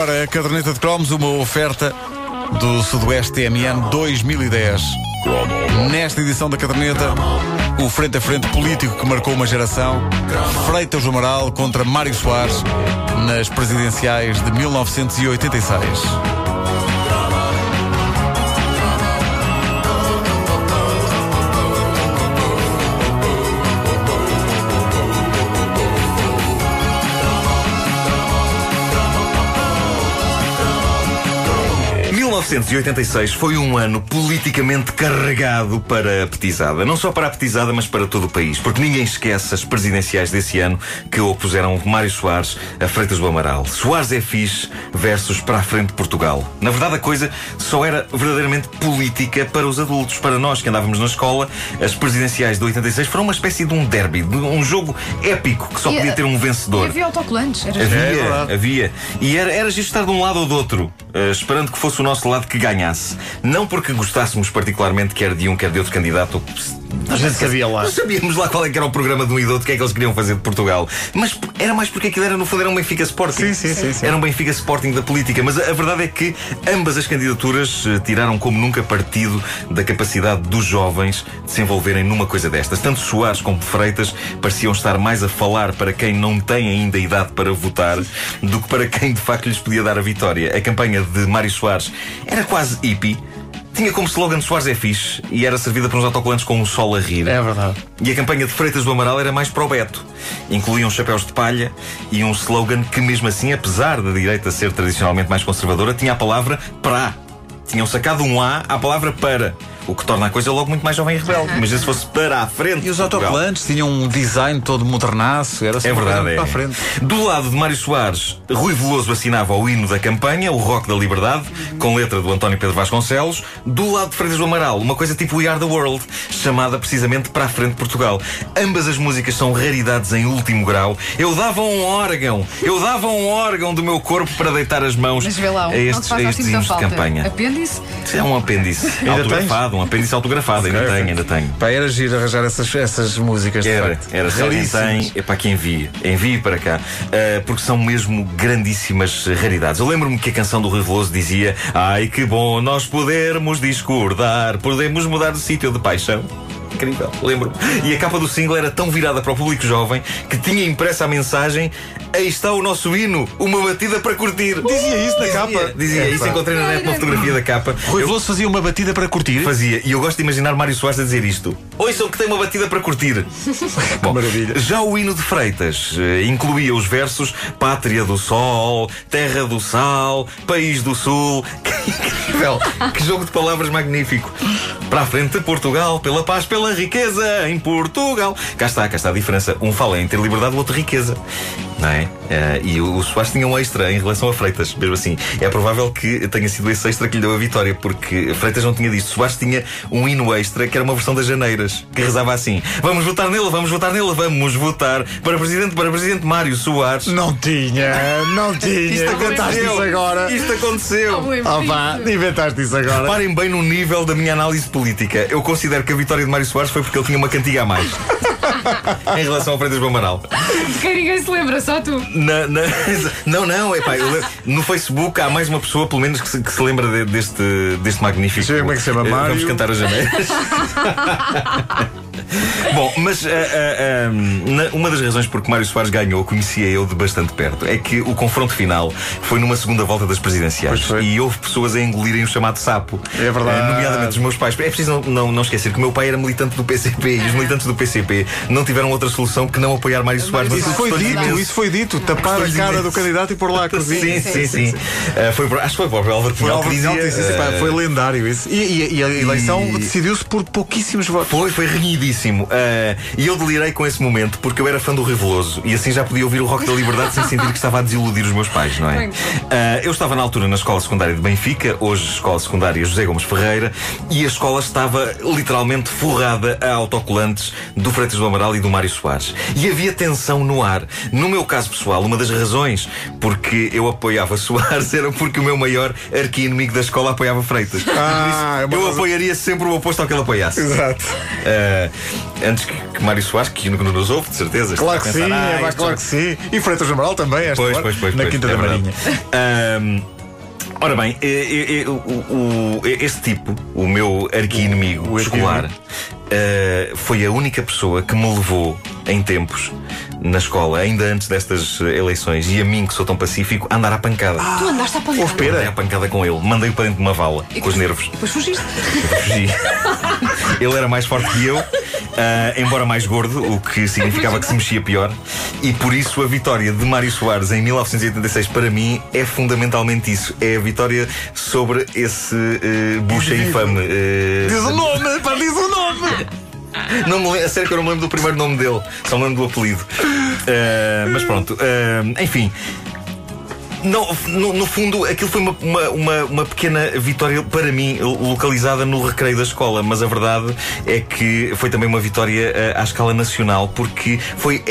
Para a caderneta de cromos, uma oferta do Sudoeste TMN 2010. Nesta edição da caderneta, o frente a frente político que marcou uma geração, Freitas do Amaral contra Mário Soares, nas presidenciais de 1986. 1986 foi um ano politicamente carregado para a petizada. Não só para a petizada, mas para todo o país. Porque ninguém esquece as presidenciais desse ano que opuseram Mário Soares a Freitas do Amaral. Soares é fixe versus para a frente Portugal. Na verdade, a coisa só era verdadeiramente política para os adultos. Para nós que andávamos na escola, as presidenciais de 86 foram uma espécie de um derby, de um jogo épico que só E, podia ter um vencedor. E havia autocolantes. Era Havia, É havia. E era, era giro estar de um lado ou do outro, eh, esperando que fosse o nosso lado que ganhasse. Não porque gostássemos particularmente quer de um, quer de outro candidato. A gente sabia lá. Não sabíamos lá qual é que era o programa de do outro, o que é que eles queriam fazer de Portugal. Mas era mais porque aquilo era, no fundo, era um Benfica Sporting. Sim, sim, sim, sim. Era um Benfica Sporting da política. Mas a, a verdade é que ambas as candidaturas eh, tiraram como nunca partido da capacidade dos jovens de se envolverem numa coisa destas. Tanto Soares como Freitas pareciam estar mais a falar para quem não tem ainda idade para votar do que para quem de facto lhes podia dar a vitória. A campanha de Mário Soares era quase hippie. Tinha como slogan Soares é fixe e era servida por uns autocolantes com o sol a rir. É verdade. E a campanha de Freitas do Amaral era mais pro Beto. Incluíam chapéus de palha e um slogan que, mesmo assim, apesar da direita ser tradicionalmente mais conservadora, tinha a palavra para. Tinham sacado um A à palavra para. O que torna a coisa logo muito mais jovem e rebelde. Imagina se fosse para a frente. E os autocolantes tinham um design todo modernaço, era É verdade, é. para a frente. Do lado de Mário Soares, Rui Veloso assinava o hino da campanha, o Rock da Liberdade, com letra do António Pedro Vasconcelos. Do lado de Freitas do Amaral, uma coisa tipo We Are the World, chamada precisamente Para a Frente Portugal. Ambas as músicas são raridades em último grau. Eu dava um órgão, eu dava um órgão do meu corpo para deitar as mãos Mas vê lá, a um estes, a estes hinos de campanha. Apêndice? É um apêndice autografado, um apêndice autografado, ainda tenho, ainda tenho. Pá, era giro arranjar essas, essas músicas. Era, era. Se alguém tem, é para que envie. Envie para cá. Ah, porque são mesmo grandíssimas raridades. Eu lembro-me que a canção do Rui Veloso dizia: Ai que bom nós podermos discordar, podemos mudar de sítio de paixão. Incrível, lembro. E a capa do single era tão virada para o público jovem que tinha impressa a mensagem: Aí está o nosso hino, uma batida para curtir. Dizia isso na Dizia, capa? Dizia, É, isso pá. encontrei na net uma fotografia da capa. Rui Eu- Veloso fazia uma batida para curtir. Fazia. E eu gosto de imaginar Mário Soares a dizer isto. Ouçam que tem uma batida para curtir. Bom, maravilha. Já o hino de Freitas eh, incluía os versos Pátria do Sol, Terra do Sal, País do Sul. Que incrível! que jogo de palavras magnífico. Para a frente, Portugal, pela paz, pela riqueza em Portugal. Cá está, cá está a diferença. Um fala ter liberdade, o outro riqueza. Não é? Eh, e o, o Soares tinha um extra em relação a Freitas, mesmo assim. É provável que tenha sido esse extra que lhe deu a vitória, porque Freitas não tinha disso. Soares tinha um hino extra que era uma versão das Janeiras, que rezava assim: Vamos votar nele, vamos votar nele, vamos votar para presidente, para presidente Mário Soares. Não tinha, não tinha. Isto Inventaste aconteceu. isso agora. Isto aconteceu. Ah, pá, inventaste isso agora. Reparem bem no nível da minha análise política. Eu considero que a vitória de Mário Soares foi porque ele tinha uma cantiga a mais. em relação ao Freitas Amaral. De quem ninguém se lembra, só tu. Na- na- não, não, epá, eu le- no Facebook há mais uma pessoa, pelo menos, que se, que se lembra de- deste, deste magnífico. Sim, como é que se chama? Eh, Mário? Vamos cantar as janeiras. Bom, mas ah, ah, na- uma das razões por que Mário Soares ganhou, conhecia eu de bastante perto, é que o confronto final foi numa segunda volta das presidenciais. Foi. E houve pessoas a engolirem o chamado sapo. É verdade. Ah, nomeadamente os meus pais. É preciso não, não, não esquecer que o meu pai era militante do PCP e os militantes do PCP não tiveram outra solução que não apoiar Mário Soares. Isso foi dito, imenso. isso foi dito. Tapar a cara imenso. do candidato e pôr lá a cozinha. Sim, sim, sim. Ah, foi, por- acho que foi o Foi, que Álvaro Cunhal que dizia. ah, foi lendário isso. E, e- e a eleição E- decidiu-se por pouquíssimos votos. Foi, foi Ah, e eu delirei com esse momento porque eu era fã do Rui Veloso e assim já podia ouvir o Rock da Liberdade sem sentir que estava a desiludir os meus pais, não é? Ah, eu estava na altura na escola secundária de Benfica, hoje escola secundária José Gomes Ferreira, e a escola estava literalmente forrada a autocolantes do Freitas do Amaral e do Mário Soares. E havia tensão no ar. No meu caso pessoal, uma das razões porque eu apoiava Soares era porque o meu maior arqui-inimigo da escola apoiava Freitas. Ah, é eu apoiaria sempre o oposto ao que ele apoiasse. Exato. Uh, é? Antes que, que Mário Soares, que não nos ouve, de certeza. Claro que pensar, sim, "Ah, é, isto claro que sim. E Freitas Amaral também, esta Pois, hora, pois, pois. na pois, Quinta é da. Marinha. Ahm, ora bem, eh, eh, o- este tipo, o meu arqui-inimigo O escolar, eh, foi a única pessoa que me levou em tempos na escola, ainda antes destas eh, eleições, e a mim, que sou tão pacífico, a andar à pancada. Tu andaste a pancada. Houve pena. Andei à pancada com ele, mandei-o para dentro de uma vala, E com os nervos. Depois fugiste. Fugi. Ele era mais forte que eu, ah, embora mais gordo, o que significava que se mexia pior. E por isso a vitória de Mário Soares em 1986 para mim é fundamentalmente isso. É a vitória sobre esse uh, bucha infame. eh, Diz o nome, pá, diz o nome! não me lembro, a sério que eu não me lembro do primeiro nome dele, só me lembro do apelido. Ah, mas pronto, enfim. Não, no, no fundo, aquilo foi uma, uma, uma, pequena vitória para mim, localizada no recreio da escola, mas a verdade é que foi também uma vitória eh, à escala nacional, porque foi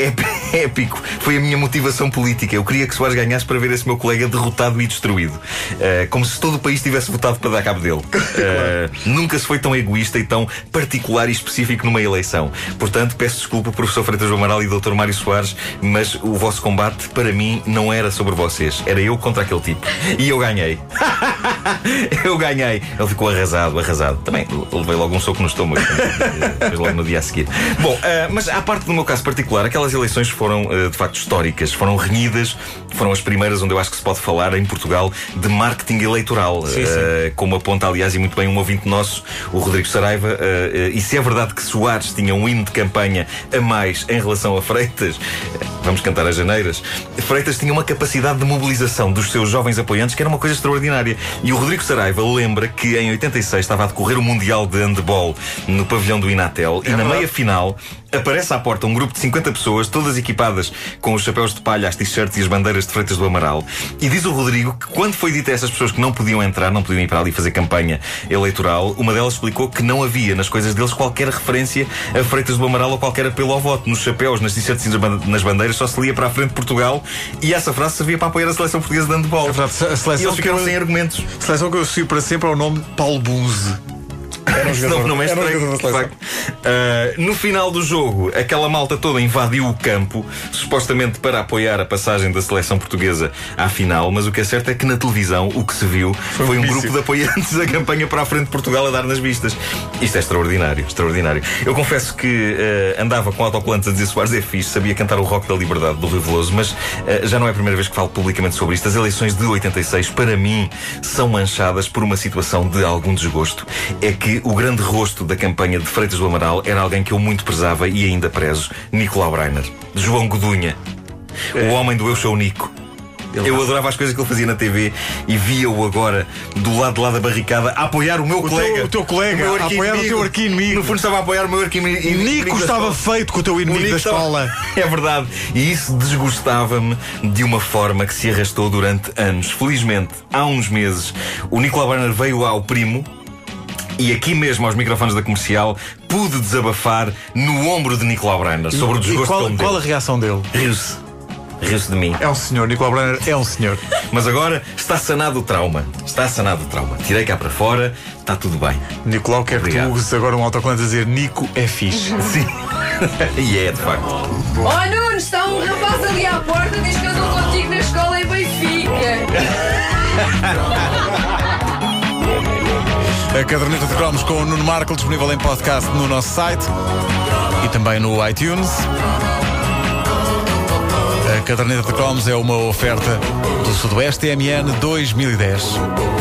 ép- épico. Foi a minha motivação política. Eu queria que Soares ganhasse para ver esse meu colega derrotado e destruído. Eh, como se todo o país tivesse votado para dar cabo dele. Eh, nunca se foi tão egoísta e tão particular e específico numa eleição. Portanto, peço desculpa, professor Freitas do Amaral e Dr. Mário Soares, mas o vosso combate, para mim, não era sobre vocês. Era eu contra aquele tipo. E eu ganhei. eu ganhei. Ele ficou arrasado, arrasado. Também levei logo um soco no estômago. Depois logo no dia a seguir. Bom, ah, mas à parte do meu caso particular, aquelas eleições foram ah, de facto históricas, foram renhidas, foram as primeiras onde eu acho que se pode falar em Portugal de marketing eleitoral. Sim, sim. Ah, como aponta, aliás, e muito bem um ouvinte nosso, o Rodrigo Saraiva. ah, e se é verdade que Soares tinha um hino de campanha a mais em relação a Freitas, vamos cantar as janeiras, Freitas tinha uma capacidade de mobilização dos seus jovens apoiantes que era uma coisa extraordinária. E o Rodrigo Saraiva lembra que em 86 estava a decorrer o Mundial de Handball no pavilhão do Inatel e na meia final aparece à porta um grupo de 50 pessoas, todas equipadas com os chapéus de palha, as t-shirts e as bandeiras de Freitas do Amaral. E diz o Rodrigo que quando foi dito a essas pessoas que não podiam entrar, não podiam ir para ali fazer campanha eleitoral, uma delas explicou que não havia nas coisas deles qualquer referência a Freitas do Amaral ou qualquer apelo ao voto. Nos chapéus, nas t-shirts e nas ban- nas bandeiras só se lia para a frente de Portugal e essa frase servia para apoiar a seleção portuguesa de handball. É verdade, a E seleção eles ficaram eu- sem argumentos. A seleção que eu sigo para sempre é o nome Paulo Bunze. Era um Não, jogador, não é era um estranho, de facto. Ah, no final do jogo, aquela malta toda invadiu o campo, supostamente para apoiar a passagem da seleção portuguesa à final, mas o que é certo é que na televisão o que se viu foi, um um grupo de apoiantes da campanha para a frente de Portugal a dar nas vistas. Isto é extraordinário, extraordinário. Eu confesso que ah, andava com autocolantes a dizer Soares é fixe, sabia cantar o rock da liberdade do Rio Veloso, mas ah, já não é a primeira vez que falo publicamente sobre isto. As eleições de 86, para mim, são manchadas por uma situação de algum desgosto. É que o grande rosto da campanha de Freitas do Amaral era alguém que eu muito prezava e ainda prezo, Nicolau Breiner. João Godunha. O homem do Eu Sou o Nico. Eu adorava as coisas que ele fazia na TV e via-o agora do lado de lá da barricada a apoiar o meu teu- colega. o teu colega, meu a apoiar o teu arqui-inimigo. No fundo estava a apoiar o meu arqui-inimigo. Nico inimigo estava feito com o teu O inimigo Nico da estava- escola. É verdade. E isso desgostava-me de uma forma que se arrastou durante anos. Felizmente, há uns meses, o Nicolau Barner veio ao primo. E aqui mesmo, aos microfones da comercial, pude desabafar no ombro de Nicolau Brenner sobre o E desgosto que qual, ele me qual a reação dele? Riu-se. Riu-se de mim. É um senhor, Nicolau Brenner é um senhor. Mas agora está sanado o trauma. Está sanado o trauma. Tirei cá para fora, está tudo bem. Nicolau quer que tu Obrigado. uses agora um autocolante a dizer Nico é fixe. Sim. e é, de facto. Oh Nuno, está um rapaz ali à porta, diz que andou contigo na escola em Benfica. A caderneta de cromos com o Nuno Marco disponível em podcast no nosso site e também no iTunes. A caderneta de cromos é uma oferta do Sudoeste MN 2010.